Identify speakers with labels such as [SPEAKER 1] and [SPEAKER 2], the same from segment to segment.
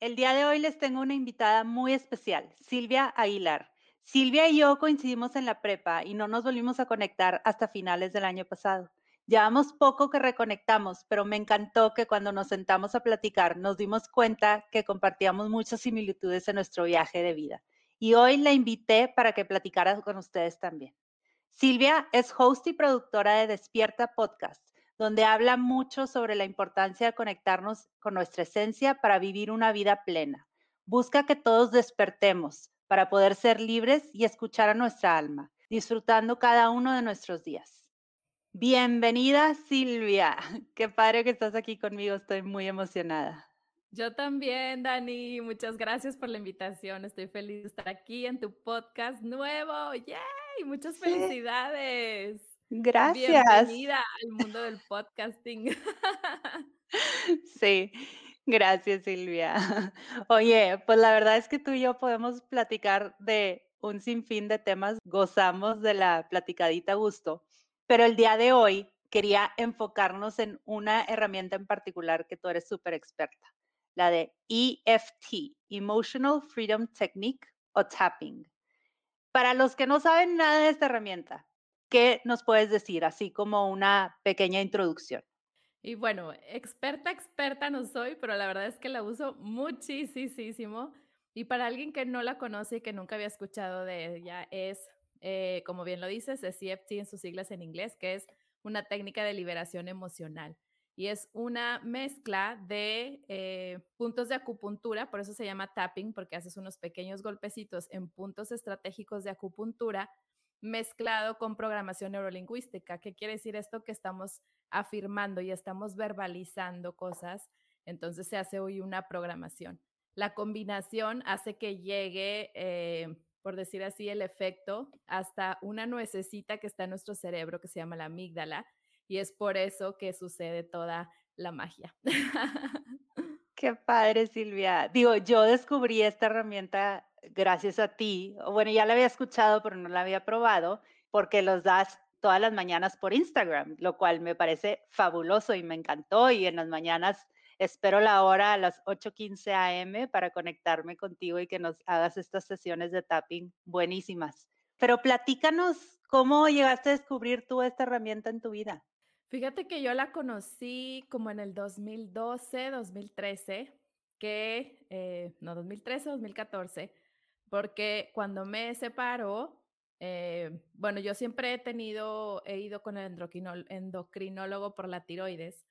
[SPEAKER 1] el día de hoy les tengo una invitada muy especial, Silvia Aguilar. Silvia y yo coincidimos en la prepa y no nos volvimos a conectar hasta finales del año pasado. Llevamos poco que reconectamos, pero me encantó que cuando nos sentamos a platicar nos dimos cuenta que compartíamos muchas similitudes en nuestro viaje de vida. Y hoy la invité para que platicara con ustedes también. Silvia es host y productora de Despierta Podcast donde habla mucho sobre la importancia de conectarnos con nuestra esencia para vivir una vida plena. Busca que todos despertemos para poder ser libres y escuchar a nuestra alma, disfrutando cada uno de nuestros días. Bienvenida Silvia, qué padre que estás aquí conmigo, estoy muy emocionada.
[SPEAKER 2] Yo también, Dani, muchas gracias por la invitación, estoy feliz de estar aquí en tu podcast nuevo, ¡yay! Muchas felicidades.
[SPEAKER 1] Gracias.
[SPEAKER 2] Bienvenida al mundo del podcasting.
[SPEAKER 1] Sí, gracias Silvia. Oye, pues la verdad es que tú y yo podemos platicar de un sinfín de temas, gozamos de la platicadita gusto, pero el día de hoy quería enfocarnos en una herramienta en particular que tú eres súper experta, la de EFT, Emotional Freedom Technique o Tapping. Para los que no saben nada de esta herramienta, ¿Qué nos puedes decir, así como una pequeña introducción?
[SPEAKER 2] Y bueno, experta, experta no soy, pero la verdad es que la uso muchísimo. Y para alguien que no la conoce y que nunca había escuchado de ella, es, eh, como bien lo dices, es CFT en sus siglas en inglés, que es una técnica de liberación emocional. Y es una mezcla de eh, puntos de acupuntura, por eso se llama tapping, porque haces unos pequeños golpecitos en puntos estratégicos de acupuntura mezclado con programación neurolingüística. ¿Qué quiere decir esto? Que estamos afirmando y estamos verbalizando cosas, entonces se hace hoy una programación. La combinación hace que llegue, eh, por decir así, el efecto hasta una nuececita que está en nuestro cerebro que se llama la amígdala y es por eso que sucede toda la magia.
[SPEAKER 1] Qué padre, Silvia. Digo, yo descubrí esta herramienta gracias a ti, bueno, ya la había escuchado, pero no la había probado, porque los das todas las mañanas por Instagram, lo cual me parece fabuloso y me encantó. Y en las mañanas espero la hora a las 8:15 a.m. para conectarme contigo y que nos hagas estas sesiones de tapping buenísimas. Pero platícanos cómo llegaste a descubrir tú esta herramienta en tu vida.
[SPEAKER 2] Fíjate que yo la conocí como en el 2012, 2013, que, eh, no, 2013, 2014 porque cuando me separó, eh, bueno, yo siempre he tenido, he ido con el endocrinólogo por la tiroides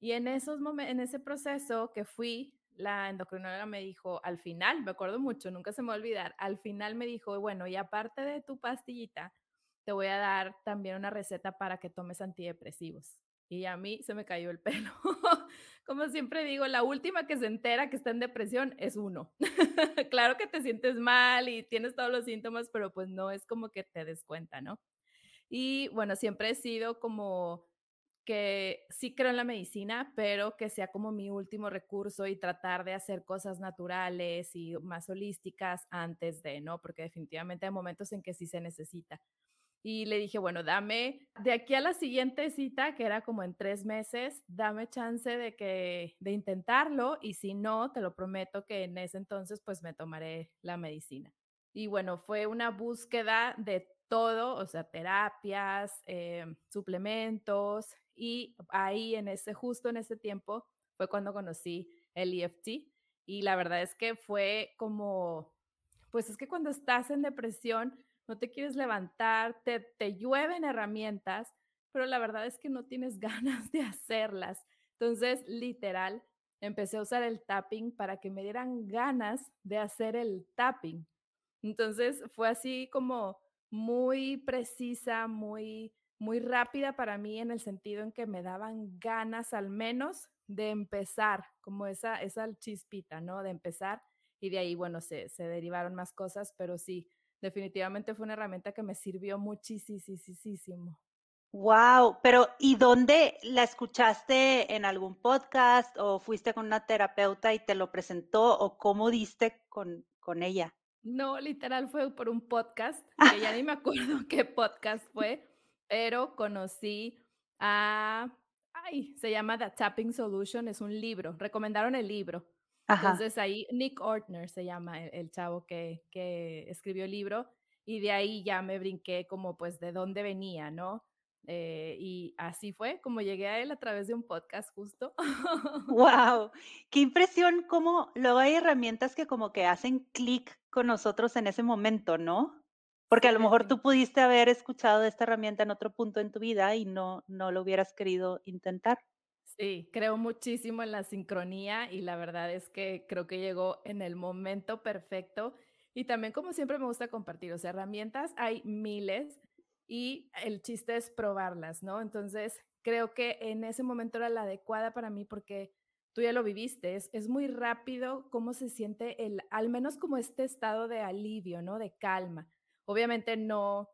[SPEAKER 2] y en esos en ese proceso que fui, la endocrinóloga me dijo, al final, me acuerdo mucho, nunca se me va a olvidar, al final me dijo, bueno, y aparte de tu pastillita, te voy a dar también una receta para que tomes antidepresivos. Y a mí se me cayó el pelo. Como siempre digo, la última que se entera que está en depresión es uno. claro que te sientes mal y tienes todos los síntomas, pero pues no es como que te des cuenta, ¿no? Y bueno, siempre he sido como que sí creo en la medicina, pero que sea como mi último recurso y tratar de hacer cosas naturales y más holísticas antes de, ¿no? Porque definitivamente hay momentos en que sí se necesita y le dije, bueno, dame de aquí a la siguiente cita, que era como en tres meses, dame chance de que de intentarlo y si no, te lo prometo que en ese entonces pues me tomaré la medicina. Y bueno, fue una búsqueda de todo, o sea, terapias, eh, suplementos y ahí en ese, justo en ese tiempo fue cuando conocí el EFT y la verdad es que fue como, pues es que cuando estás en depresión, no te quieres levantar, te, te llueven herramientas, pero la verdad es que no tienes ganas de hacerlas. Entonces, literal, empecé a usar el tapping para que me dieran ganas de hacer el tapping. Entonces, fue así como muy precisa, muy muy rápida para mí en el sentido en que me daban ganas al menos de empezar, como esa esa chispita, ¿no? De empezar y de ahí, bueno, se, se derivaron más cosas, pero sí, definitivamente fue una herramienta que me sirvió muchísimo.
[SPEAKER 1] Wow, pero ¿y dónde la escuchaste en algún podcast o fuiste con una terapeuta y te lo presentó o cómo diste con, con ella?
[SPEAKER 2] No, literal fue por un podcast, que ya ni me acuerdo qué podcast fue, pero conocí a, ay, se llama The Tapping Solution, es un libro, recomendaron el libro. Entonces ahí Nick Ortner se llama el, chavo que, que, escribió el libro y de ahí ya me brinqué como pues de dónde venía, ¿no? Eh, y así fue como llegué a él a través de un podcast justo.
[SPEAKER 1] ¡Wow! Qué impresión cómo luego hay herramientas que como que hacen clic con nosotros en ese momento, ¿no? Porque a lo mejor tú pudiste haber escuchado de esta herramienta en otro punto en tu vida y no, no lo hubieras querido intentar.
[SPEAKER 2] Sí, creo muchísimo en la sincronía y la verdad es que creo que llegó en el momento perfecto. Y también como siempre me gusta compartir, o herramientas hay miles y el chiste es probarlas, ¿no? Entonces, creo que en ese momento era la adecuada para mí porque tú ya lo viviste, es, es muy rápido cómo se siente el, al menos como este estado de alivio, ¿no? De calma. Obviamente no,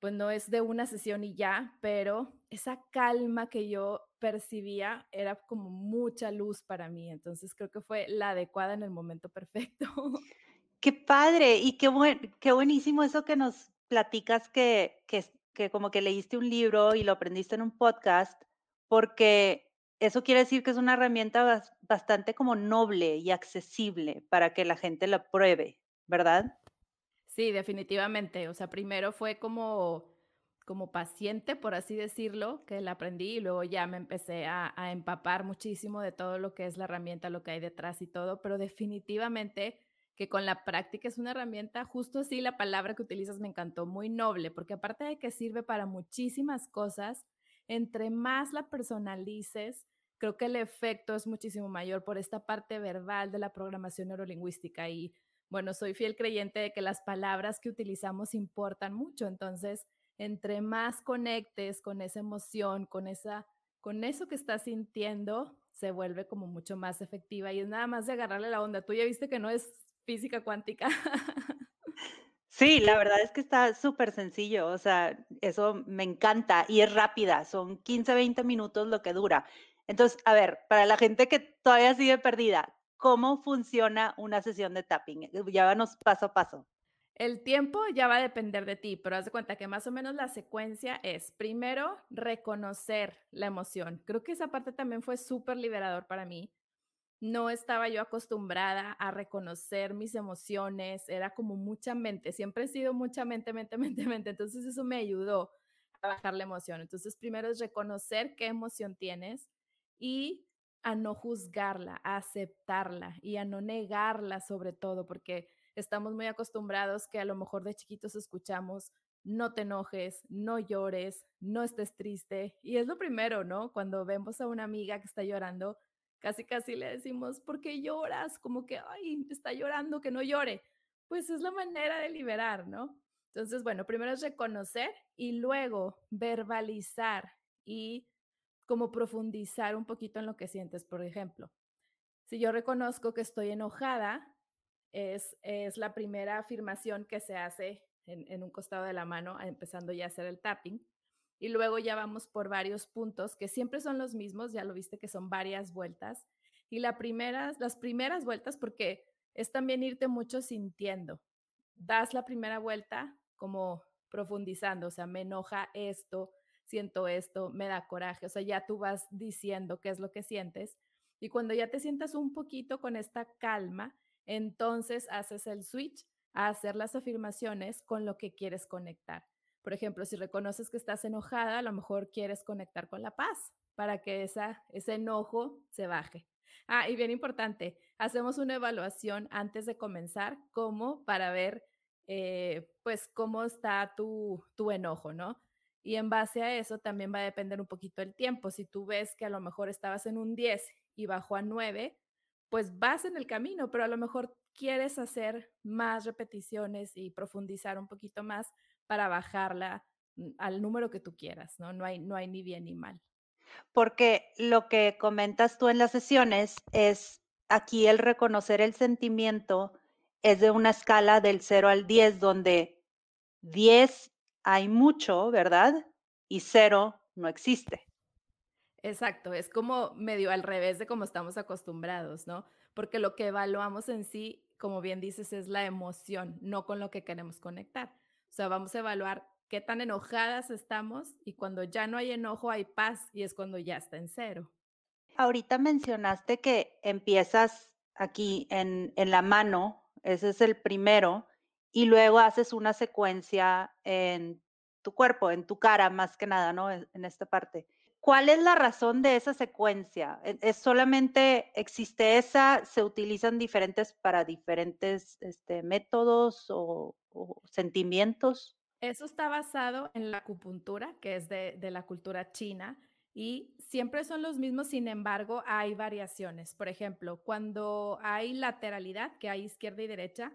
[SPEAKER 2] pues no es de una sesión y ya, pero esa calma que yo percibía era como mucha luz para mí, entonces creo que fue la adecuada en el momento perfecto.
[SPEAKER 1] Qué padre y qué, buen, qué buenísimo eso que nos platicas que, que, que como que leíste un libro y lo aprendiste en un podcast, porque eso quiere decir que es una herramienta bastante como noble y accesible para que la gente la pruebe, ¿verdad?
[SPEAKER 2] Sí, definitivamente. O sea, primero fue como, como paciente, por así decirlo, que la aprendí y luego ya me empecé a, a empapar muchísimo de todo lo que es la herramienta, lo que hay detrás y todo, pero definitivamente que con la práctica es una herramienta, justo así la palabra que utilizas me encantó, muy noble, porque aparte de que sirve para muchísimas cosas, entre más la personalices, creo que el efecto es muchísimo mayor por esta parte verbal de la programación neurolingüística y bueno, soy fiel creyente de que las palabras que utilizamos importan mucho, entonces, entre más conectes con esa emoción, con esa con eso que estás sintiendo, se vuelve como mucho más efectiva y es nada más de agarrarle la onda. Tú ya viste que no es física cuántica.
[SPEAKER 1] Sí, la verdad es que está súper sencillo, o sea, eso me encanta y es rápida, son 15, 20 minutos lo que dura. Entonces, a ver, para la gente que todavía sigue perdida, ¿cómo funciona una sesión de tapping? Eh, llévanos paso a paso.
[SPEAKER 2] El tiempo ya va a depender de ti, pero haz de cuenta que más o menos la secuencia es primero reconocer la emoción. Creo que esa parte también fue súper liberador para mí. No estaba yo acostumbrada a reconocer mis emociones, era como mucha mente, siempre he sido mucha mente, mente, mente, mente, entonces eso me ayudó a bajar la emoción. Entonces primero es reconocer qué emoción tienes y a no juzgarla, a aceptarla y a no negarla sobre todo, porque estamos muy acostumbrados que a lo mejor de chiquitos escuchamos, no te enojes, no llores, no estés triste. Y es lo primero, ¿no? Cuando vemos a una amiga que está llorando, casi casi le decimos, ¿por qué lloras? Como que, ay, está llorando, que no llore. Pues es la manera de liberar, ¿no? Entonces, bueno, primero es reconocer y luego verbalizar y como profundizar un poquito en lo que sientes. Por ejemplo, si yo reconozco que estoy enojada, es, es la primera afirmación que se hace en, en, un costado de la mano, empezando ya a hacer el tapping. Y luego ya vamos por varios puntos que siempre son los mismos, ya lo viste que son varias vueltas. Y la primera, las primeras vueltas, porque es también irte mucho sintiendo. Das la primera vuelta como profundizando, o sea, me enoja esto, siento esto, me da coraje, o sea, ya tú vas diciendo qué es lo que sientes y cuando ya te sientas un poquito con esta calma, entonces haces el switch a hacer las afirmaciones con lo que quieres conectar. Por ejemplo, si reconoces que estás enojada, a lo mejor quieres conectar con la paz para que esa, ese enojo se baje. Ah, y bien importante, hacemos una evaluación antes de comenzar, como para ver, eh, pues, cómo está tu, tu enojo, ¿no? Y en base a eso también va a depender un poquito el tiempo. Si tú ves que a lo mejor estabas en un 10 y bajó a 9, pues vas en el camino, pero a lo mejor quieres hacer más repeticiones y profundizar un poquito más para bajarla mm, al número que tú quieras, ¿no? No hay, no hay ni bien ni mal.
[SPEAKER 1] Porque lo que comentas tú en las sesiones es aquí el reconocer el sentimiento es de una escala del 0 al 10, donde 10 hay mucho, ¿verdad? Y 0 no existe.
[SPEAKER 2] Exacto, es como medio al revés de como estamos acostumbrados, ¿no? Porque lo que evaluamos en sí, como bien dices, es la emoción, no con lo que queremos conectar. O sea, vamos a evaluar qué tan enojadas estamos y cuando ya no hay enojo hay paz y es cuando ya está en cero.
[SPEAKER 1] Ahorita mencionaste que empiezas aquí en, en la mano, ese es el primero, y luego haces una secuencia en tu cuerpo, en tu cara más que nada, ¿no? En, esta parte. ¿Cuál es la razón de esa secuencia? ¿E, ¿Es solamente existe esa? ¿Se utilizan diferentes para diferentes este, métodos o, sentimientos?
[SPEAKER 2] Eso está basado en la acupuntura, que es de la cultura china, y siempre son los mismos, sin embargo, hay variaciones. Por ejemplo, cuando hay lateralidad, que hay izquierda y derecha,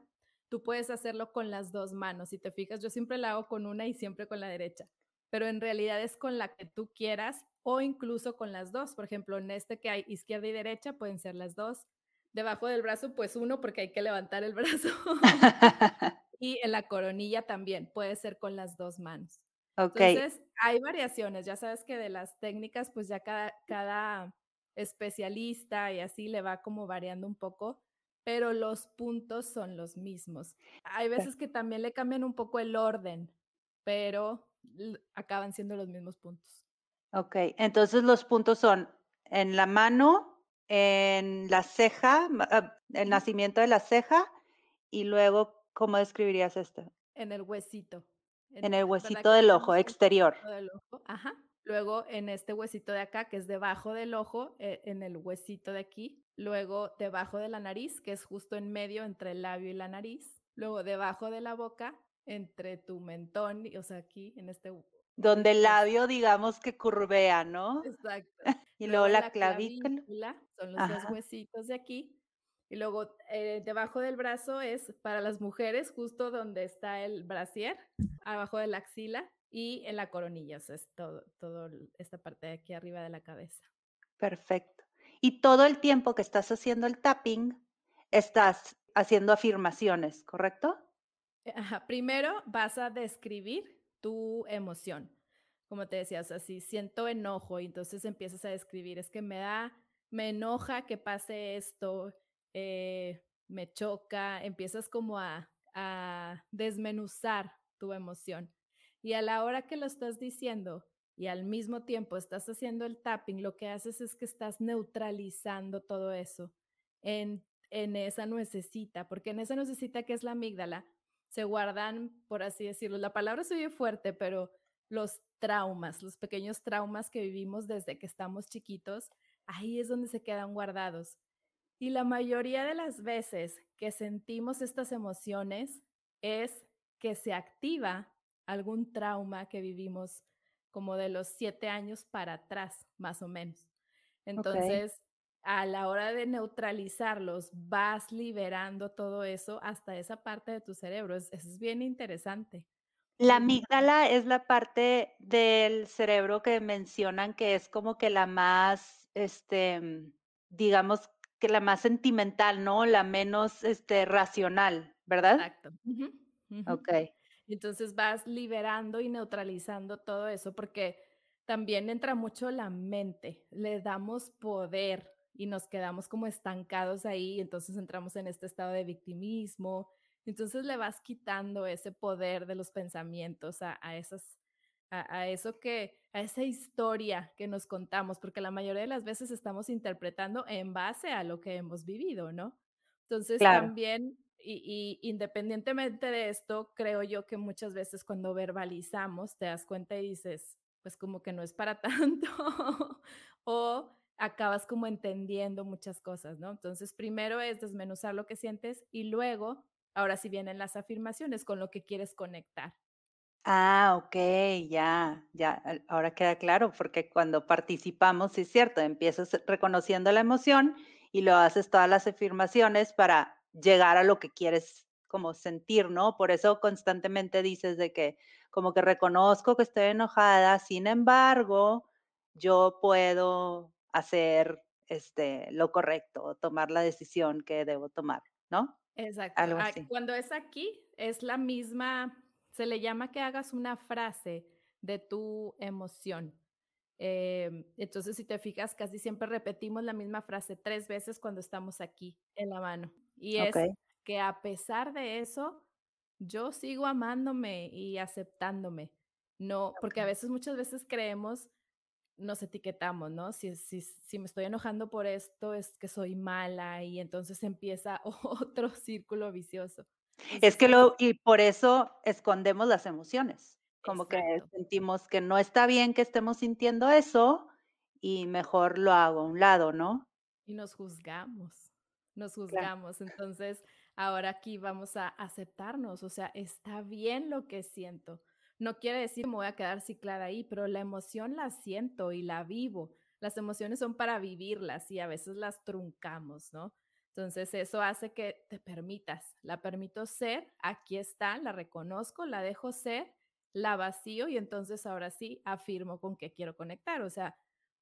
[SPEAKER 2] tú puedes hacerlo con las dos manos. Si te fijas, yo siempre la hago con una y siempre con la derecha, pero en realidad es con la que tú quieras o incluso con las dos. Por ejemplo, en este que hay izquierda y derecha, pueden ser las dos. Debajo del brazo, pues uno, porque hay que levantar el brazo. y en la coronilla también, puede ser con las dos manos.
[SPEAKER 1] Ok.
[SPEAKER 2] Entonces, hay variaciones, ya sabes que de las técnicas, pues ya cada, cada especialista y así le va como variando un poco, pero los puntos son los mismos. Hay veces que también le cambian un poco el orden, pero acaban siendo los mismos puntos.
[SPEAKER 1] Ok, entonces los puntos son en la mano, en la ceja, ah, el nacimiento de la ceja y luego, ¿cómo describirías esto?
[SPEAKER 2] En el huesito.
[SPEAKER 1] En el
[SPEAKER 2] ¿Verdad
[SPEAKER 1] huesito del ojo exterior.
[SPEAKER 2] del ojo? Ajá. Luego en este huesito de acá, que es debajo del ojo, eh, en el huesito de aquí. Luego debajo de la nariz, que es justo en medio entre el labio y la nariz. Luego debajo de la boca, entre tu mentón, o sea, aquí en este
[SPEAKER 1] donde el labio, digamos que curvea, ¿no?
[SPEAKER 2] Exacto.
[SPEAKER 1] Y luego
[SPEAKER 2] Luego
[SPEAKER 1] la
[SPEAKER 2] la
[SPEAKER 1] clavícula.
[SPEAKER 2] clavícula, son los 2
[SPEAKER 1] Ajá.
[SPEAKER 2] huesitos de aquí. Y luego, eh, debajo del brazo es para las mujeres, justo donde está el brasier, abajo de la axila y en la coronilla, o sea, es todo todo esta parte de aquí arriba de la cabeza.
[SPEAKER 1] Perfecto. Y todo el tiempo que estás haciendo el tapping, estás haciendo afirmaciones, ¿correcto?
[SPEAKER 2] Eh, ajá, primero vas a describir tu emoción. Como te decía, o sea, si siento enojo, y entonces empiezas a describir, es que me da me enoja que pase esto, eh, me choca, empiezas como a a desmenuzar tu emoción. Y a la hora que lo estás diciendo y al mismo tiempo estás haciendo el tapping, lo que haces es que estás neutralizando todo eso en en esa nuececita, porque en esa nuececita que es la amígdala, se guardan, por así decirlo, la palabra se oye fuerte, pero los traumas, los pequeños traumas que vivimos desde que estamos chiquitos, ahí es donde se quedan guardados. Y la mayoría de las veces que sentimos estas emociones es que se activa algún trauma que vivimos como de los 7 años para atrás, más o menos. Entonces, a la hora de neutralizarlos, vas liberando todo eso hasta esa parte de tu cerebro. Es es bien interesante.
[SPEAKER 1] La amígdala es la parte del cerebro que mencionan que es como que la más, este, mm, digamos que la más sentimental, ¿no? La menos, este, racional, ¿verdad?
[SPEAKER 2] Exacto. Ujú.
[SPEAKER 1] Okey.
[SPEAKER 2] Entonces vas liberando y neutralizando todo eso, porque también entra mucho la mente, le damos poder y nos quedamos como estancados ahí, entonces entramos en este estado de victimismo, entonces le vas quitando ese poder de los pensamientos a a esas a a eso que a esa historia que nos contamos, porque la mayoría de las veces estamos interpretando en base a lo que hemos vivido, ¿no? Entonces,
[SPEAKER 1] Claro.
[SPEAKER 2] también, y independientemente de esto, creo yo que muchas veces cuando verbalizamos, te das cuenta y dices, pues como que no es para tanto, o acabas como entendiendo muchas cosas, ¿no? Entonces, primero es desmenuzar lo que sientes y luego, ahora sí vienen las afirmaciones con lo que quieres conectar.
[SPEAKER 1] Ah, okey, ya, ya, ahora queda claro, porque cuando participamos, sí es cierto, empiezas reconociendo la emoción y luego haces todas las afirmaciones para llegar a lo que quieres como sentir, ¿no? Por eso constantemente dices de que como que reconozco que estoy enojada, sin embargo, yo puedo hacer, este, lo correcto tomar la decisión que debo tomar. ¿no?
[SPEAKER 2] Exacto.
[SPEAKER 1] Algo así.
[SPEAKER 2] cuando es aquí, es la misma, se le llama que hagas una frase de tu emoción. Em, entonces, si te fijas, casi siempre repetimos la misma frase 3 veces cuando estamos aquí en la mano. Y es que a pesar de eso, yo sigo amándome y aceptándome. No, porque a veces, muchas veces creemos, nos etiquetamos, ¿no? Si si si me estoy enojando por esto, es que soy mala, y entonces empieza otro círculo vicioso.
[SPEAKER 1] Es que luego y por eso escondemos las emociones, como que sentimos que no está bien que estemos sintiendo eso, y mejor lo hago a un lado, ¿no?
[SPEAKER 2] Y nos juzgamos, nos
[SPEAKER 1] Claro.
[SPEAKER 2] juzgamos. Entonces, ahora aquí vamos a aceptarnos, o sea, está bien lo que siento. No quiere decir, me voy a quedar ciclada ahí, pero la emoción la siento y la vivo. Las emociones son para vivirlas y a veces las truncamos, ¿no? Entonces, eso hace que te permitas, la permito ser, aquí está, la reconozco, la dejo ser, la vacío y entonces ahora sí afirmo con qué quiero conectar. O sea,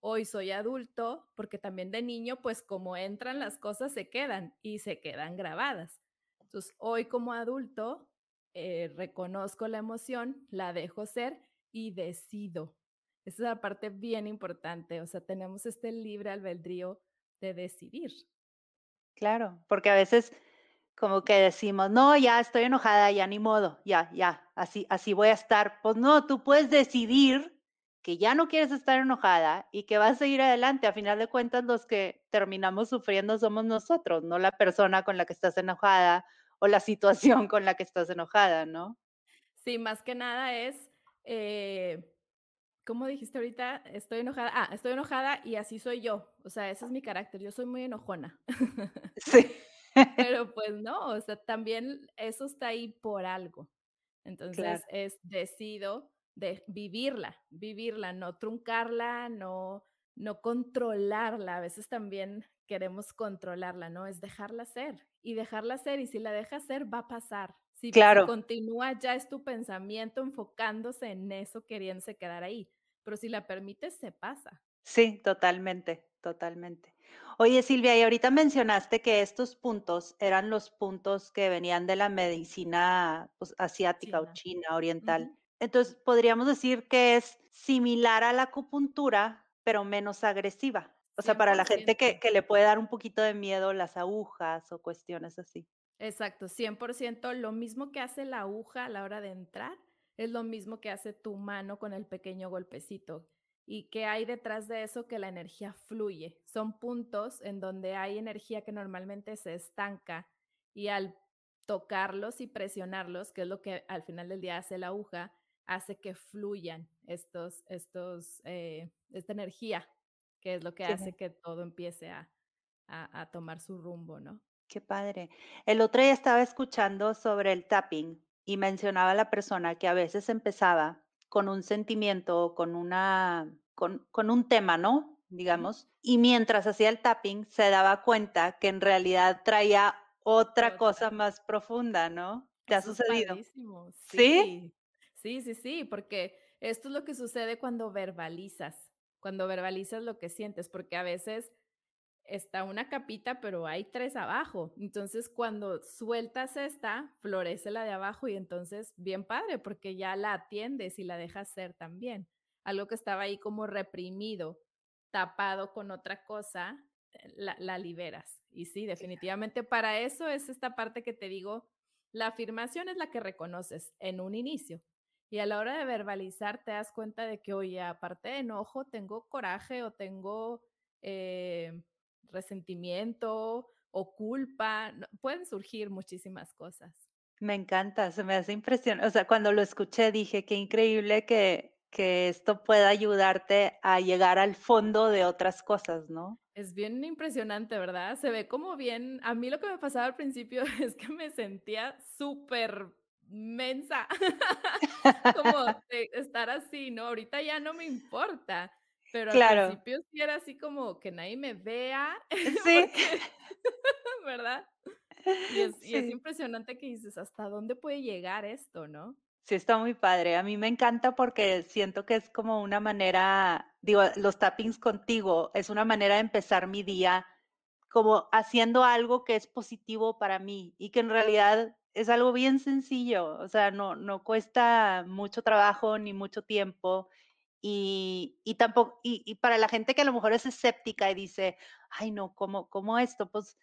[SPEAKER 2] hoy soy adulto, porque también de niño, pues como entran las cosas se quedan y se quedan grabadas. Entonces, hoy como adulto, eh, reconozco la emoción, la dejo ser y decido. Esa es la parte bien importante, o sea, tenemos este libre albedrío de decidir.
[SPEAKER 1] Claro, porque a veces como que decimos: "No, ya estoy enojada, ya ni modo, ya ya, así así voy a estar". Pues no, tú puedes decidir que ya no quieres estar enojada y que vas a seguir adelante. A final de cuentas, los que terminamos sufriendo somos nosotros, no la persona con la que estás enojada o la situación con la que estás enojada, ¿no?
[SPEAKER 2] Sí, más que nada es, eh, ¿cómo dijiste ahorita? Estoy enojada ah, estoy enojada y así soy yo. O sea, ese es mi carácter, yo soy muy enojona.
[SPEAKER 1] Sí.
[SPEAKER 2] Pero, pues, no, o sea, también eso está ahí por algo.
[SPEAKER 1] Claro.
[SPEAKER 2] Entonces, es decido de vivirla, vivirla, no truncarla, no no controlarla. A veces también queremos controlarla, ¿no? Es dejarla ser, y dejarla ser, y si la dejas ser, va a pasar. Si
[SPEAKER 1] Claro.
[SPEAKER 2] continúa, ya es tu pensamiento enfocándose en eso, queriéndose quedar ahí, pero si la permites, se pasa.
[SPEAKER 1] Sí, totalmente, totalmente. Oye, Silvia, y ahorita mencionaste que estos puntos eran los puntos que venían de la medicina, pues, asiática o
[SPEAKER 2] China.
[SPEAKER 1] china, oriental. Entonces, ¿podríamos decir que es similar a la acupuntura, pero menos agresiva? O sea, para la gente que le puede dar un poquito de miedo las agujas o cuestiones así.
[SPEAKER 2] Exacto, 100%. Lo mismo que hace la aguja a la hora de entrar, es lo mismo que hace tu mano con el pequeño golpecito. ¿Y qué hay detrás de eso? Que la energía fluye. Son puntos en donde hay energía que normalmente se estanca, y al tocarlos y presionarlos, que es lo que al final del día hace la aguja, hace que fluyan estos estos, eh, esta energía, que es lo que
[SPEAKER 1] Sí.
[SPEAKER 2] hace que todo empiece a a a tomar su rumbo, ¿no?
[SPEAKER 1] Qué padre. El otro día estaba escuchando sobre el tapping y mencionaba la persona que a veces empezaba con un sentimiento o con una con con un tema, ¿no? Digamos, y mientras hacía el tapping se daba cuenta que en realidad traía otra
[SPEAKER 2] Otra.
[SPEAKER 1] cosa más profunda, ¿no? ¿Te ha
[SPEAKER 2] Eso
[SPEAKER 1] sucedido? ¿Sí?
[SPEAKER 2] Sí. Sí, sí, sí, porque esto es lo que sucede cuando verbalizas, cuando verbalizas lo que sientes, porque a veces está una capita, pero hay 3 abajo. Entonces, cuando sueltas esta, florece la de abajo y entonces bien padre, porque ya la atiendes y la dejas ser también. Algo que estaba ahí como reprimido, tapado con otra cosa, eh, la la liberas. Y sí, definitivamente para eso es esta parte que te digo, la afirmación es la que reconoces en un inicio, y a la hora de verbalizar te das cuenta de que, oye, aparte de enojo, tengo coraje o tengo, eh, resentimiento o culpa, pueden surgir muchísimas cosas.
[SPEAKER 1] Me encanta, se me hace impresiona o sea, cuando lo escuché dije: "Qué increíble que que esto pueda ayudarte a llegar al fondo de otras cosas", ¿no?
[SPEAKER 2] Es bien impresionante, ¿verdad? Se ve como bien a mí lo que me pasaba al principio es que me sentía supermensa, como de estar así, ¿no? Ahorita ya no me importa, pero al
[SPEAKER 1] Claro.
[SPEAKER 2] principio sí era así como que nadie me vea,
[SPEAKER 1] Sí.
[SPEAKER 2] porque ¿verdad? Y es y es
[SPEAKER 1] Sí.
[SPEAKER 2] impresionante que dices: "¿Hasta dónde puede llegar esto?", ¿no?
[SPEAKER 1] Sí, está muy padre. A mí me encanta porque siento que es como una manera digo, los tappings contigo, es una manera de empezar mi día como haciendo algo que es positivo para mí y que en realidad es algo bien sencillo, o sea, no, no cuesta mucho trabajo ni mucho tiempo y, y tampoco, y, y, para la gente que a lo mejor es escéptica y dice, ay no, ¿cómo, cómo esto? Pues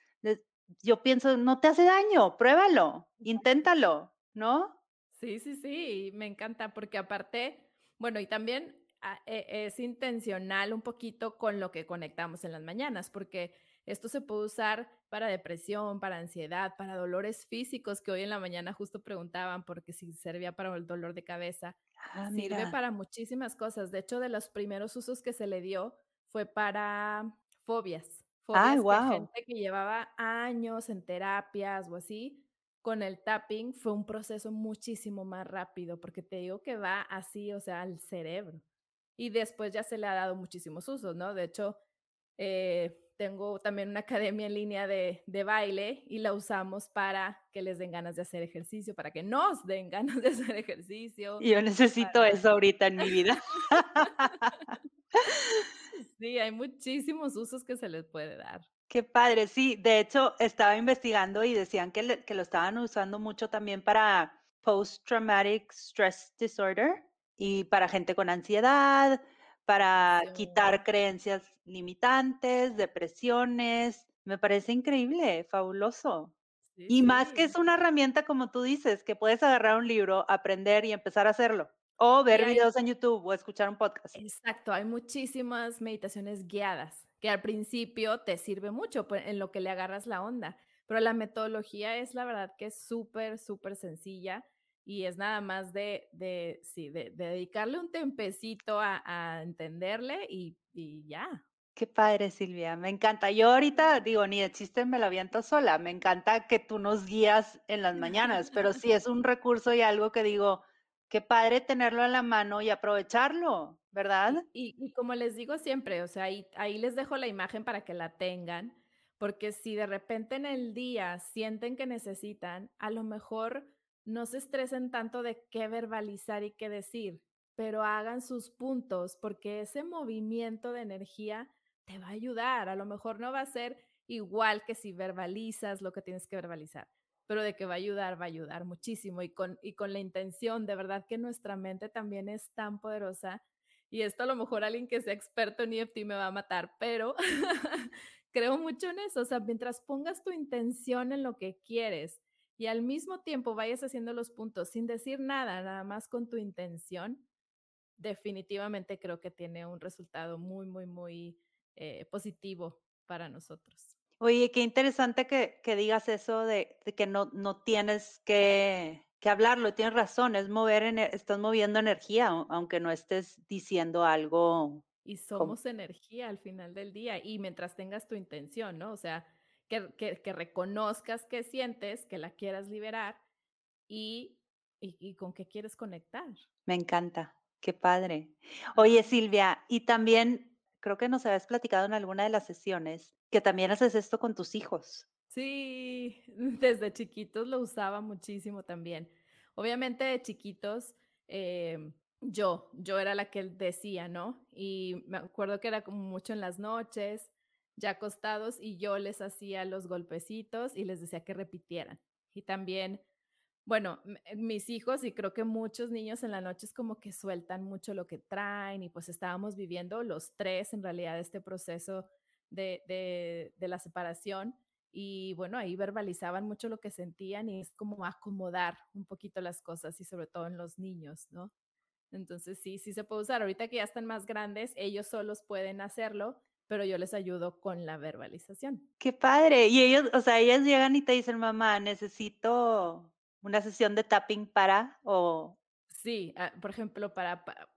[SPEAKER 1] yo pienso, no te hace daño, pruébalo, inténtalo, ¿no?
[SPEAKER 2] Sí, sí, sí, me encanta porque aparte, bueno, y también ah, e, es intencional un poquito con lo que conectamos en las mañanas, porque esto se puede usar para depresión, para ansiedad, para dolores físicos, que hoy en la mañana justo preguntaban porque si servía para el dolor de cabeza.
[SPEAKER 1] Ah,
[SPEAKER 2] Sirve
[SPEAKER 1] mira.
[SPEAKER 2] para muchísimas cosas. De hecho, de los primeros usos que se le dio fue para fobias. Fobias que
[SPEAKER 1] wow.
[SPEAKER 2] gente que llevaba años en terapias o así, con el tapping fue un proceso muchísimo más rápido, porque te digo que va así, o sea, al cerebro. Y después ya se le ha dado muchísimos usos, ¿no? De hecho, eh, tengo también una academia en línea de, de, baile y la usamos para que les den ganas de hacer ejercicio, para que nos den ganas de hacer ejercicio.
[SPEAKER 1] Yo necesito
[SPEAKER 2] Para...
[SPEAKER 1] eso ahorita en mi vida.
[SPEAKER 2] sí, hay muchísimos usos que se les puede dar.
[SPEAKER 1] Qué padre, sí. De hecho, estaba investigando y decían que, le, que lo estaban usando mucho también para post-traumatic stress disorder y para gente con ansiedad, para quitar creencias limitantes, depresiones. Me parece increíble, fabuloso.
[SPEAKER 2] Sí,
[SPEAKER 1] y
[SPEAKER 2] sí.
[SPEAKER 1] más que es una herramienta, como tú dices, que puedes agarrar un libro, aprender y empezar a hacerlo. O ver
[SPEAKER 2] hay,
[SPEAKER 1] videos en YouTube o escuchar un podcast.
[SPEAKER 2] Exacto, hay muchísimas meditaciones guiadas que al principio te sirve mucho pues, en lo que le agarras la onda, pero la metodología es la verdad que es súper, súper sencilla y es nada más de, de, sí, de, de dedicarle un tempecito a, a entenderle y, y, ya.
[SPEAKER 1] Qué padre, Silvia, me encanta. Yo ahorita digo, ni de chiste me la aviento sola, me encanta que tú nos guías en las mañanas, pero sí es un recurso y algo que digo, qué padre tenerlo a la mano y aprovecharlo, ¿verdad?
[SPEAKER 2] Y, y, y como les digo siempre, o sea, ahí, ahí les dejo la imagen para que la tengan, porque si de repente en el día sienten que necesitan, a lo mejor no se estresen tanto de qué verbalizar y qué decir, pero hagan sus puntos, porque ese movimiento de energía te va a ayudar. A lo mejor no va a ser igual que si verbalizas lo que tienes que verbalizar, pero de que va a ayudar, va a ayudar muchísimo y con, y con la intención, de verdad que nuestra mente también es tan poderosa. Y esto a lo mejor alguien que sea experto en EFT me va a matar, pero creo mucho en eso. O sea, mientras pongas tu intención en lo que quieres y al mismo tiempo vayas haciendo los puntos sin decir nada, nada más con tu intención, definitivamente creo que tiene un resultado muy, muy, muy eh, positivo para nosotros.
[SPEAKER 1] Oye, qué interesante que, que digas eso de, de que no, no tienes que, que, hablarlo, tienes razón, es mover, estás moviendo energía, aunque no estés diciendo algo.
[SPEAKER 2] Y somos como... energía al final del día y mientras tengas tu intención, ¿no? O sea, que, que, que reconozcas que sientes, que la quieras liberar y, y, y con qué quieres conectar.
[SPEAKER 1] Me encanta, qué padre. Oye, Silvia, y también creo que nos habías platicado en alguna de las sesiones que también haces esto con tus hijos.
[SPEAKER 2] Sí, desde chiquitos lo usaba muchísimo también. Obviamente de chiquitos, eh, yo, yo era la que decía, ¿no? Y me acuerdo que era como mucho en las noches, ya acostados, y yo les hacía los golpecitos y les decía que repitieran. Y también, bueno, mis hijos y creo que muchos niños en la noche es como que sueltan mucho lo que traen y pues estábamos viviendo los tres en realidad este proceso de, de, de, la separación y bueno, ahí verbalizaban mucho lo que sentían y es como acomodar un poquito las cosas y sobre todo en los niños, ¿no? Entonces sí, sí se puede usar. Ahorita que ya están más grandes, ellos solos pueden hacerlo, pero yo les ayudo con la verbalización.
[SPEAKER 1] Qué padre. Y ellos, o sea, ellas llegan y te dicen, mamá, necesito una sesión de tapping para o
[SPEAKER 2] Sí, uh, por ejemplo, para, para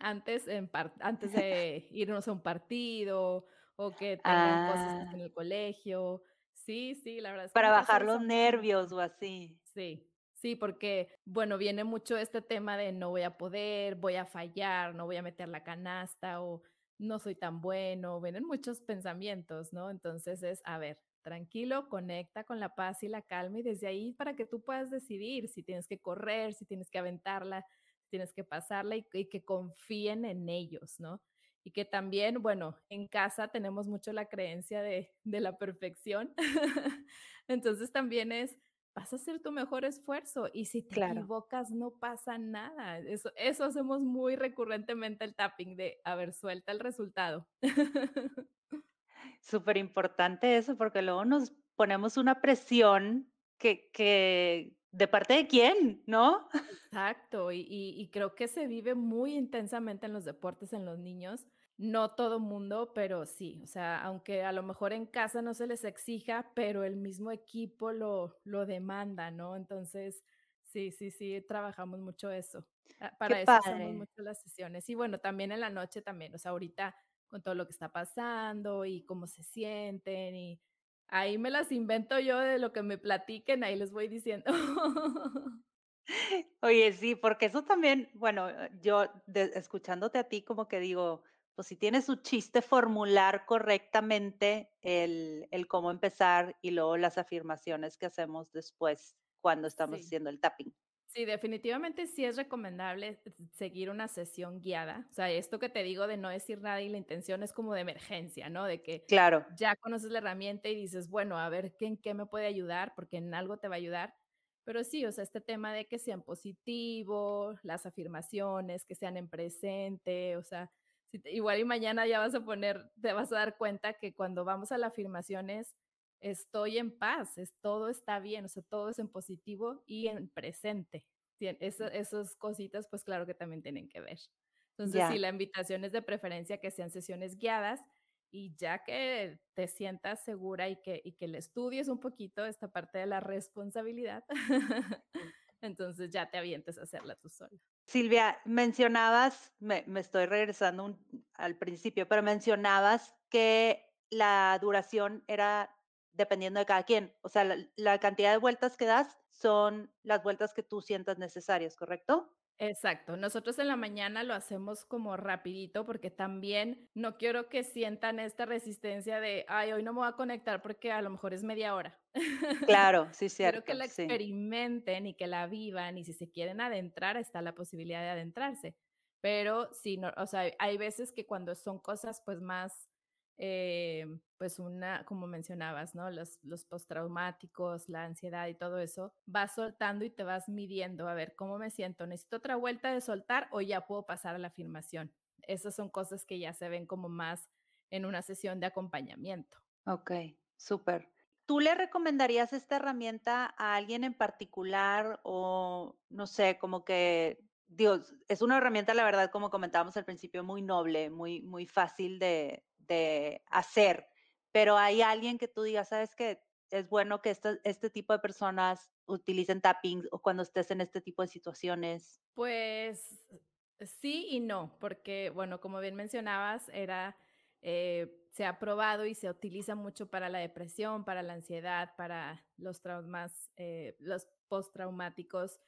[SPEAKER 2] antes, en par, antes de irnos a un partido o que tengan ah. cosas en el colegio. Sí, sí, la verdad es que
[SPEAKER 1] para bajar los nervios o así.
[SPEAKER 2] Sí, sí, porque bueno, viene mucho este tema de no voy a poder, voy a fallar, no voy a meter la canasta o no soy tan bueno, vienen muchos pensamientos, ¿no? Entonces es, a ver, tranquilo, conecta con la paz y la calma y desde ahí para que tú puedas decidir si tienes que correr, si tienes que aventarla, si tienes que pasarla y, y que confíen en ellos, ¿no? y que también, bueno, en casa tenemos mucho la creencia de, de la perfección. Entonces también es, vas a hacer tu mejor esfuerzo y si te
[SPEAKER 1] Claro.
[SPEAKER 2] equivocas no pasa nada. Eso, eso hacemos muy recurrentemente el tapping de, a ver, suelta el resultado.
[SPEAKER 1] Súper importante eso, porque luego nos ponemos una presión que que, ¿de parte de quién?, ¿no?
[SPEAKER 2] Exacto, y y y creo que se vive muy intensamente en los deportes en los niños. No todo mundo, pero sí, o sea, aunque a lo mejor en casa no se les exija, pero el mismo equipo lo lo demanda, ¿no? Entonces, sí, sí, sí, trabajamos mucho eso. Ah,
[SPEAKER 1] Qué
[SPEAKER 2] para eso
[SPEAKER 1] padre.
[SPEAKER 2] mucho las sesiones. Y bueno, también en la noche también, o sea, ahorita con todo lo que está pasando y cómo se sienten y ahí me las invento yo de lo que me platiquen, ahí les voy diciendo.
[SPEAKER 1] Oye, sí, porque eso también, bueno, yo de escuchándote a ti como que digo, pues sí tiene su chiste formular correctamente el el cómo empezar y luego las afirmaciones que hacemos después cuando estamos
[SPEAKER 2] Sí.
[SPEAKER 1] haciendo el tapping.
[SPEAKER 2] Sí, definitivamente sí es recomendable seguir una sesión guiada. O sea, esto que te digo de no decir nada y la intención es como de emergencia, ¿no? De que
[SPEAKER 1] Claro,
[SPEAKER 2] ya conoces la herramienta y dices, bueno, a ver qué en qué me puede ayudar, porque en algo te va a ayudar. Pero sí, o sea, este tema de que sean positivo, las afirmaciones, que sean en presente, o sea, si te- igual y mañana ya vas a poner, te vas a dar cuenta que cuando vamos a las afirmaciones estoy en paz, es, todo está bien, o sea, todo es en positivo y en presente. Eso- esas cositas, pues claro que también tienen que ver. Entonces, sí,
[SPEAKER 1] ya.
[SPEAKER 2] la invitación es de preferencia que sean sesiones guiadas y ya que te sientas segura y que, y que le estudies un poquito esta parte de la responsabilidad, entonces ya te avientes a hacerla tú sola.
[SPEAKER 1] Silvia, mencionabas, me estoy regresando al principio, pero mencionabas que la duración era dependiendo de cada quien. O sea, la la cantidad de vueltas que das son las vueltas que tú sientas necesarias, ¿correcto?
[SPEAKER 2] Exacto. Nosotros en la mañana lo hacemos como rapidito, porque también no quiero que sientan esta resistencia de: "Ay, hoy no me voy a conectar porque a lo mejor es media hora".
[SPEAKER 1] Claro, sí,
[SPEAKER 2] Quiero que
[SPEAKER 1] cierto,
[SPEAKER 2] la
[SPEAKER 1] sí.
[SPEAKER 2] experimenten y que la vivan, y si se quieren adentrar, está la posibilidad de adentrarse. Pero sí, no, o sea, hay veces que cuando son cosas, pues, más, eh, pues, una como mencionabas, ¿no? Los los postraumáticos, la ansiedad y todo eso, vas soltando y te vas midiendo, a ver, ¿cómo me siento? ¿Necesito otra vuelta de soltar o ya puedo pasar a la afirmación? Esas son cosas que ya se ven como más en una sesión de acompañamiento.
[SPEAKER 1] Okey, súper. ¿Tú le recomendarías esta herramienta a alguien en particular o, no sé, como que, Dios, es una herramienta, la verdad, como comentábamos al principio, muy noble, muy muy fácil de de hacer, pero hay alguien que tú digas: "¿Sabes qué? Es bueno que esta este tipo de personas utilicen tapping o cuando estés en este tipo de situaciones".
[SPEAKER 2] Pues, sí y no, porque, bueno, como bien mencionabas, era, eh, se ha probado y se utiliza mucho para la depresión, para la ansiedad, para los traumas, eh, los postraumáticos,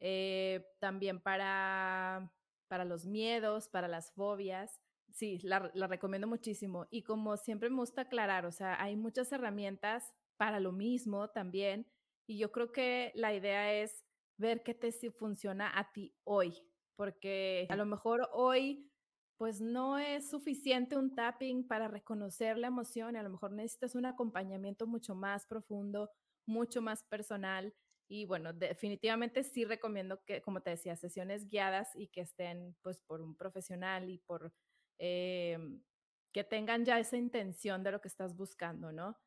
[SPEAKER 2] eh, también para para los miedos, para las fobias. Sí, la la recomiendo muchísimo. Y como siempre me gusta aclarar, o sea, hay muchas herramientas para lo mismo también, y yo creo que la idea es ver qué te funciona a ti hoy, porque a lo mejor hoy, pues, no es suficiente un tapping para reconocer la emoción, y a lo mejor necesitas un acompañamiento mucho más profundo, mucho más personal. Y bueno, definitivamente sí recomiendo que, como te decía, sesiones guiadas y que estén, pues, por un profesional y por, em, que tengan ya esa intención de lo que estás buscando, ¿no?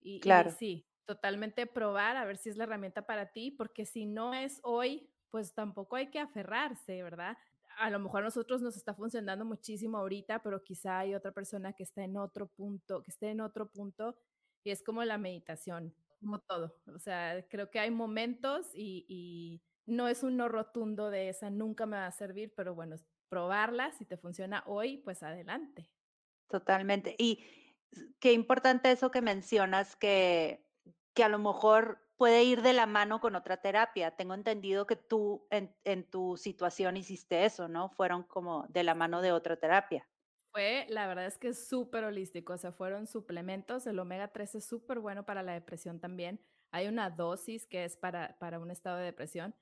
[SPEAKER 2] Y y
[SPEAKER 1] Claro,
[SPEAKER 2] sí, totalmente probar a ver si es la herramienta para ti, porque si no es hoy, pues tampoco hay que aferrarse, ¿verdad? A lo mejor a nosotros nos está funcionando muchísimo ahorita, pero quizá hay otra persona que está en otro punto, que esté en otro punto, y es como la meditación, como todo. O sea, creo que hay momentos y y no es un no rotundo de esa nunca me va a servir, pero bueno, probarla, si te funciona hoy, pues adelante.
[SPEAKER 1] totalmente. Y qué importante eso que mencionas que que a lo mejor puede ir de la mano con otra terapia. Tengo entendido que tú en en tu situación hiciste eso, ¿no? Fueron como de la mano de otra terapia.
[SPEAKER 2] Fue, la verdad es que es súper holístico, o sea, fueron suplementos, el omega 3 es súper bueno para la depresión también. Hay una dosis que es para para un estado de depresión.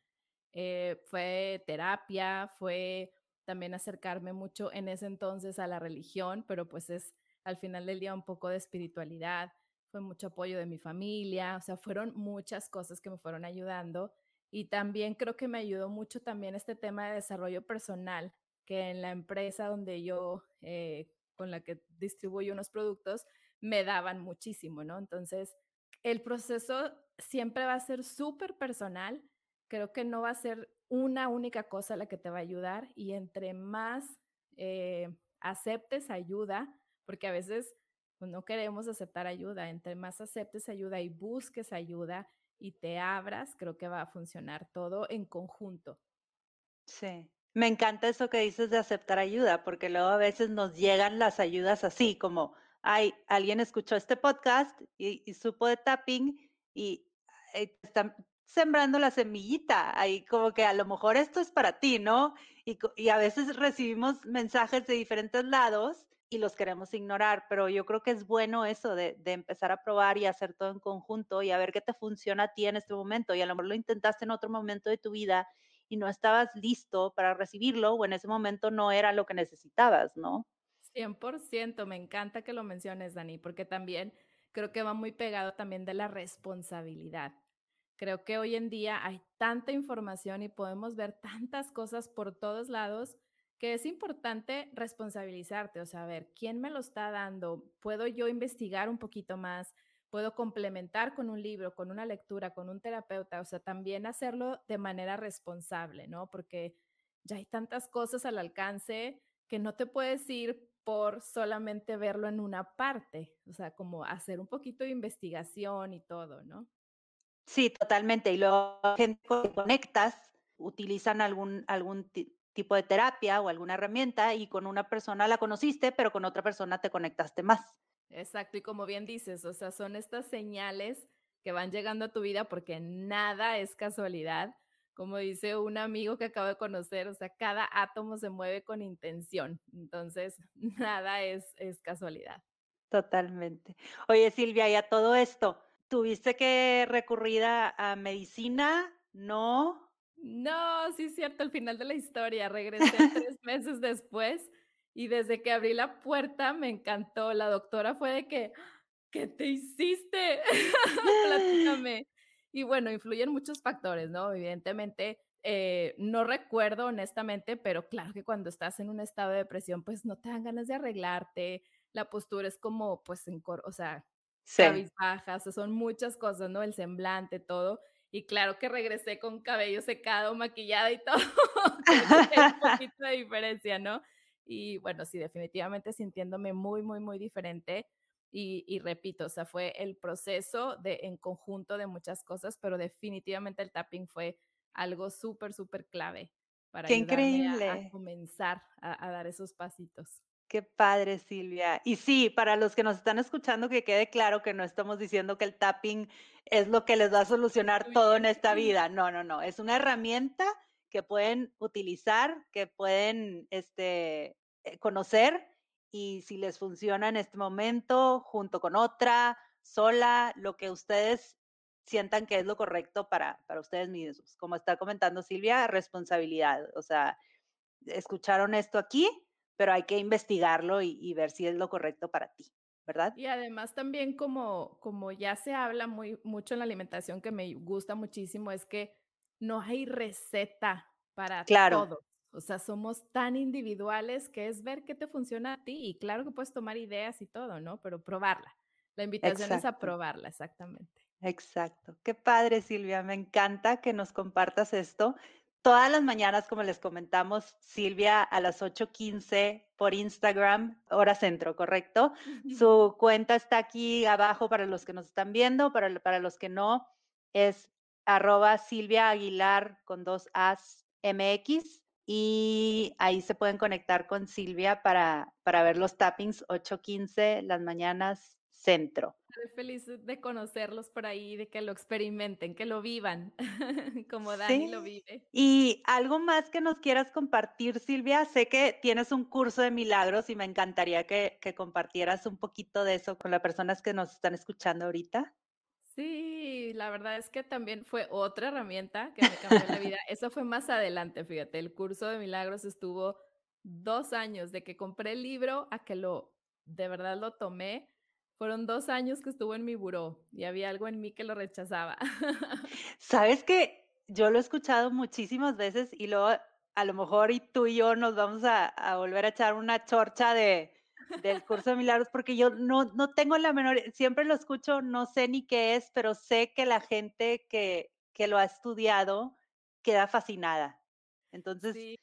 [SPEAKER 2] Eh, fue terapia, fue también acercarme mucho en ese entonces a la religión, pero pues es al final del día un poco de espiritualidad, fue mucho apoyo de mi familia, o sea, fueron muchas cosas que me fueron ayudando y también creo que me ayudó mucho también este tema de desarrollo personal, que en la empresa donde yo, eh, con la que distribuyo unos productos, me daban muchísimo, ¿no? Entonces, el proceso siempre va a ser súper personal, creo que no va a ser una única cosa la que te va a ayudar y entre más eh, aceptes ayuda, porque a veces pues, no queremos aceptar ayuda, entre más aceptes ayuda y busques ayuda y te abras, creo que va a funcionar todo en conjunto.
[SPEAKER 1] Sí. Me encanta eso que dices de aceptar ayuda, porque luego a veces nos llegan las ayudas así, como, ay, alguien escuchó este podcast y, supo de tapping y eh, están sembrando la semillita, ahí como que a lo mejor esto es para ti, ¿no? Y, y a veces recibimos mensajes de diferentes lados y los queremos ignorar, pero yo creo que es bueno eso de, empezar a probar y hacer todo en conjunto y a ver qué te funciona a ti en este momento y a lo mejor lo intentaste en otro momento de tu vida y no estabas listo para recibirlo o en ese momento no era lo que necesitabas, ¿no?
[SPEAKER 2] 100%, me encanta que lo menciones, Dani, porque también creo que va muy pegado también de la responsabilidad. Creo que hoy en día hay tanta información y podemos ver tantas cosas por todos lados que es importante responsabilizarte, o sea, ver quién me lo está dando, puedo yo investigar un poquito más, puedo complementar con un libro, con una lectura, con un terapeuta, o sea, también hacerlo de manera responsable, ¿no? Porque ya hay tantas cosas al alcance que no te puedes ir por solamente verlo en una parte, o sea, como hacer un poquito de investigación y todo, ¿no?
[SPEAKER 1] Sí, totalmente. Y luego gente que conectas utilizan algún, algún tipo de terapia o alguna herramienta y con una persona la conociste, pero con otra persona te conectaste más.
[SPEAKER 2] Exacto, y como bien dices, o sea, son estas señales que van llegando a tu vida porque nada es casualidad. Como dice un amigo que acabo de conocer, o sea, cada átomo se mueve con intención. Entonces, nada es, es casualidad.
[SPEAKER 1] Totalmente. Oye, Silvia, y a todo esto, ¿tuviste que recurrir a, a medicina? ¿No?
[SPEAKER 2] No, sí es cierto, al final de la historia. Regresé tres meses después y desde que abrí la puerta me encantó. La doctora fue de que, ¿qué te hiciste? Platícame. Y bueno, influyen muchos factores, ¿no? Evidentemente, eh, no recuerdo honestamente, pero claro que cuando estás en un estado de depresión, pues no te dan ganas de arreglarte. La postura es como, pues, en, o sea, sí. bajas, son muchas cosas, ¿no? El semblante, todo. Y claro que regresé con cabello secado, maquillada y todo. un poquito de diferencia, ¿no? Y bueno, sí, definitivamente sintiéndome muy, muy, muy diferente. Y, y, repito, o sea, fue el proceso de en conjunto de muchas cosas, pero definitivamente el tapping fue algo súper, súper clave para
[SPEAKER 1] Qué increíble.
[SPEAKER 2] A, comenzar a, a dar esos pasitos.
[SPEAKER 1] Qué padre, Silvia. Y sí, para los que nos están escuchando, que quede claro que no estamos diciendo que el tapping es lo que les va a solucionar todo en esta vida. No, no, no. Es una herramienta que pueden utilizar, que pueden este, eh, conocer y si les funciona en este momento, junto con otra, sola, lo que ustedes sientan que es lo correcto para, para ustedes mismos. Como está comentando Silvia, responsabilidad. O sea, escucharon esto aquí, pero hay que investigarlo y, ver si es lo correcto para ti, ¿verdad?
[SPEAKER 2] Y además también como, como ya se habla muy, mucho en la alimentación, que me gusta muchísimo, es que no hay receta para
[SPEAKER 1] claro.
[SPEAKER 2] todo. O sea, somos tan individuales que es ver qué te funciona a ti y claro que puedes tomar ideas y todo, ¿no? Pero probarla. La invitación es a probarla, exactamente.
[SPEAKER 1] Exacto. Qué padre, Silvia. Me encanta que nos compartas esto todas las mañanas, como les comentamos, Silvia a las 8.15 por Instagram, hora centro, ¿correcto? Su cuenta está aquí abajo para los que nos están viendo, para, para los que no, es arroba Silvia Aguilar con dos As MX y ahí se pueden conectar con Silvia para, para ver los tappings 8.15 las mañanas centro.
[SPEAKER 2] Estoy feliz de conocerlos por ahí, de que lo experimenten, que lo vivan, como Dani lo vive.
[SPEAKER 1] Y algo más que nos quieras compartir, Silvia. Sé que tienes un curso de milagros y me encantaría que, que compartieras un poquito de eso con las personas que nos están escuchando ahorita.
[SPEAKER 2] Sí, la verdad es que también fue otra herramienta que me cambió la vida. Eso fue más adelante, fíjate. El curso de milagros estuvo dos años de que compré el libro a que lo, de verdad lo tomé. Fueron dos años que estuvo en mi buró y había algo en mí que lo rechazaba.
[SPEAKER 1] Sabes que yo lo he escuchado muchísimas veces y luego a lo mejor y tú y yo nos vamos a, a volver a echar una chorcha de, del curso de milagros porque yo no, no tengo la menor, siempre lo escucho, no sé ni qué es, pero sé que la gente que, que lo ha estudiado queda fascinada. Entonces,
[SPEAKER 2] Sí,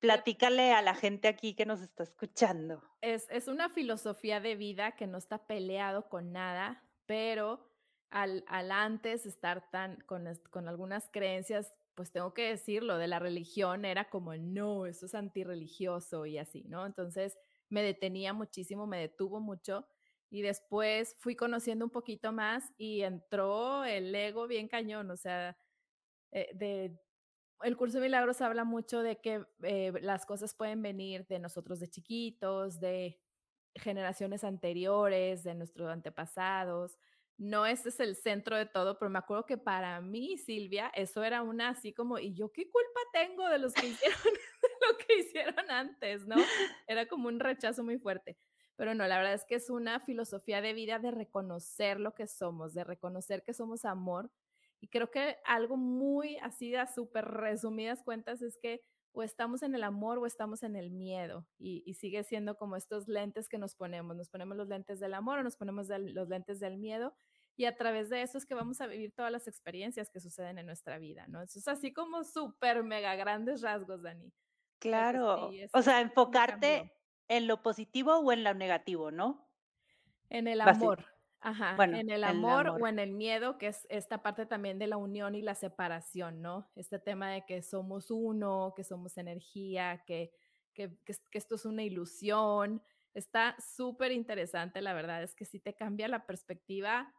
[SPEAKER 1] platícale a la gente aquí que nos está escuchando.
[SPEAKER 2] Es, es una filosofía de vida que no está peleado con nada, pero al, al antes estar tan con, con algunas creencias, pues tengo que decirlo, de la religión era como, no, eso es antirreligioso y así, ¿no? Entonces me detenía muchísimo, me detuvo mucho y después fui conociendo un poquito más y entró el ego bien cañón, o sea, eh, de el curso de milagros habla mucho de que eh, las cosas pueden venir de nosotros de chiquitos, de generaciones anteriores, de nuestros antepasados. No ese es el centro de todo, pero me acuerdo que para mí, Silvia, eso era una así como, ¿y yo qué culpa tengo de los que hicieron lo que hicieron antes, no? Era como un rechazo muy fuerte. Pero no, la verdad es que es una filosofía de vida de reconocer lo que somos, de reconocer que somos amor y creo que algo muy así de súper resumidas cuentas es que o estamos en el amor o estamos en el miedo y, y sigue siendo como estos lentes que nos ponemos, nos ponemos los lentes del amor o nos ponemos del- los lentes del miedo y a través de eso es que vamos a vivir todas las experiencias que suceden en nuestra vida, ¿no? Eso es así como súper mega grandes rasgos, Dani.
[SPEAKER 1] Claro.
[SPEAKER 2] sí,
[SPEAKER 1] O sea, enfocarte en lo positivo o en lo negativo, ¿no?
[SPEAKER 2] En el
[SPEAKER 1] Basi-
[SPEAKER 2] amor, ajá,
[SPEAKER 1] bueno,
[SPEAKER 2] en el amor o en el miedo, que es esta parte también de la unión y la separación, ¿no? Este tema de que somos uno, que somos energía, que, que, que es- que esto es una ilusión. Está súper interesante, la verdad es que sí te cambia la perspectiva.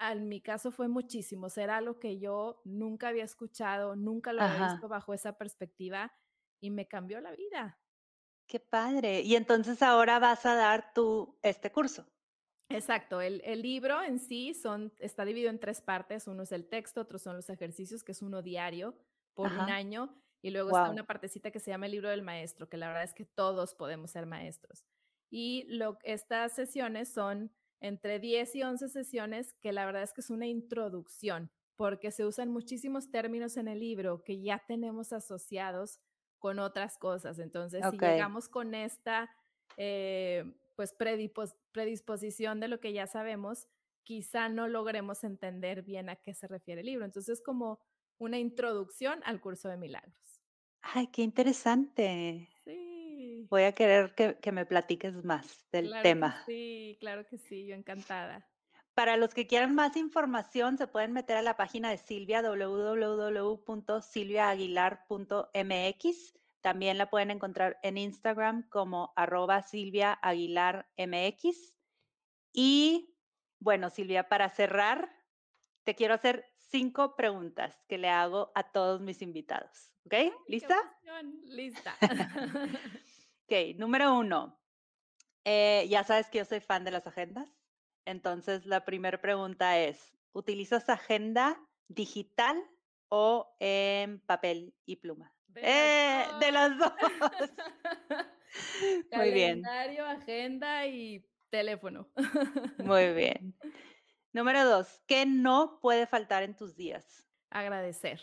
[SPEAKER 2] En mi caso fue muchísimo, será algo que yo nunca había escuchado, nunca lo había
[SPEAKER 1] Ajá.
[SPEAKER 2] visto bajo esa perspectiva y me cambió la vida.
[SPEAKER 1] Qué padre. Y entonces ahora vas a dar tú este curso.
[SPEAKER 2] Exacto, el, el libro en sí son, está dividido en tres partes, uno es el texto, otros son los ejercicios, que es uno diario por un año, y luego está
[SPEAKER 1] Wow.
[SPEAKER 2] una partecita que se llama el libro del maestro, que la verdad es que todos podemos ser maestros. Y lo, estas sesiones son entre 10 y 11 sesiones, que la verdad es que es una introducción, porque se usan muchísimos términos en el libro que ya tenemos asociados con otras cosas. Entonces, si llegamos con esta eh, pues predipos- predisposición de lo que ya sabemos, quizá no logremos entender bien a qué se refiere el libro. Entonces, como una introducción al curso de milagros.
[SPEAKER 1] Ay, qué interesante.
[SPEAKER 2] Sí,
[SPEAKER 1] Voy a querer que, que me platiques más del
[SPEAKER 2] claro
[SPEAKER 1] tema.
[SPEAKER 2] sí, claro que sí, yo encantada.
[SPEAKER 1] Para los que quieran más información, se pueden meter a la página de Silvia, www.silviaaguilar.mx. También la pueden encontrar en Instagram como arroba Silvia Aguilar MX. Y bueno, Silvia, para cerrar, te quiero hacer cinco preguntas que le hago a todos mis invitados. ¿Ok?
[SPEAKER 2] ¡Qué
[SPEAKER 1] ¿Lista?
[SPEAKER 2] Lista.
[SPEAKER 1] Ok, número uno. Eh, ya sabes que yo soy fan de las agendas. Entonces, la primera pregunta es, ¿utilizas agenda digital o en papel y pluma?
[SPEAKER 2] De
[SPEAKER 1] Eh,
[SPEAKER 2] las
[SPEAKER 1] de las dos.
[SPEAKER 2] dos.
[SPEAKER 1] Muy bien,
[SPEAKER 2] Calendario, agenda y teléfono.
[SPEAKER 1] muy bien. Número dos, ¿qué no puede faltar en tus días?
[SPEAKER 2] Agradecer.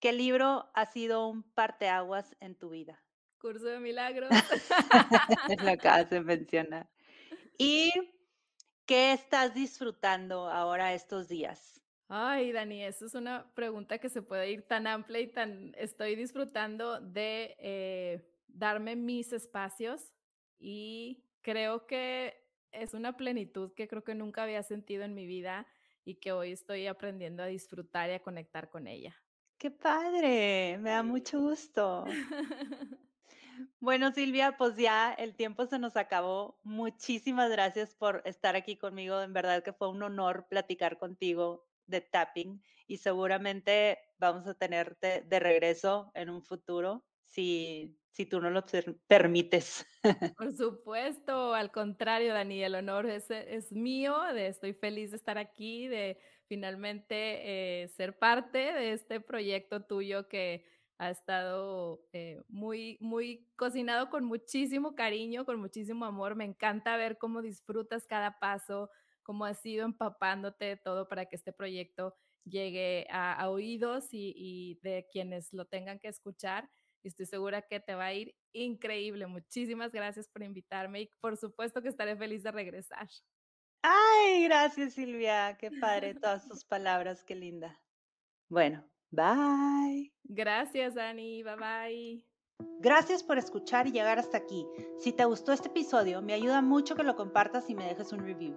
[SPEAKER 1] ¿Qué libro ha sido un parteaguas en tu vida?
[SPEAKER 2] Curso de milagros.
[SPEAKER 1] Lo acabas de mencionar. ¿Y qué estás disfrutando ahora estos días?
[SPEAKER 2] Ay, Dani, esa es una pregunta que se puede ir tan amplia y tan... Estoy disfrutando de eh, darme mis espacios y creo que es una plenitud que creo que nunca había sentido en mi vida y que hoy estoy aprendiendo a disfrutar y a conectar con ella.
[SPEAKER 1] ¡Qué padre! Me da mucho gusto. Bueno, Silvia, pues ya el tiempo se nos acabó. Muchísimas gracias por estar aquí conmigo. En verdad que fue un honor platicar contigo de tapping y seguramente vamos a tenerte de regreso en un futuro si, si tú nos lo per- permites.
[SPEAKER 2] Por supuesto, al contrario, Dani, el honor es, es mío, estoy feliz de estar aquí, de finalmente eh, ser parte de este proyecto tuyo que ha estado eh, muy, muy cocinado con muchísimo cariño, con muchísimo amor. Me encanta ver cómo disfrutas cada paso, cómo has ido empapándote de todo para que este proyecto llegue a, oídos y, de quienes lo tengan que escuchar. Y estoy segura que te va a ir increíble. Muchísimas gracias por invitarme y por supuesto que estaré feliz de regresar.
[SPEAKER 1] Ay, gracias Silvia. Qué padre todas tus palabras, qué linda. Bueno, bye.
[SPEAKER 2] Gracias, Dani. Bye bye.
[SPEAKER 1] Gracias por escuchar y llegar hasta aquí. Si te gustó este episodio, me ayuda mucho que lo compartas y me dejes un review.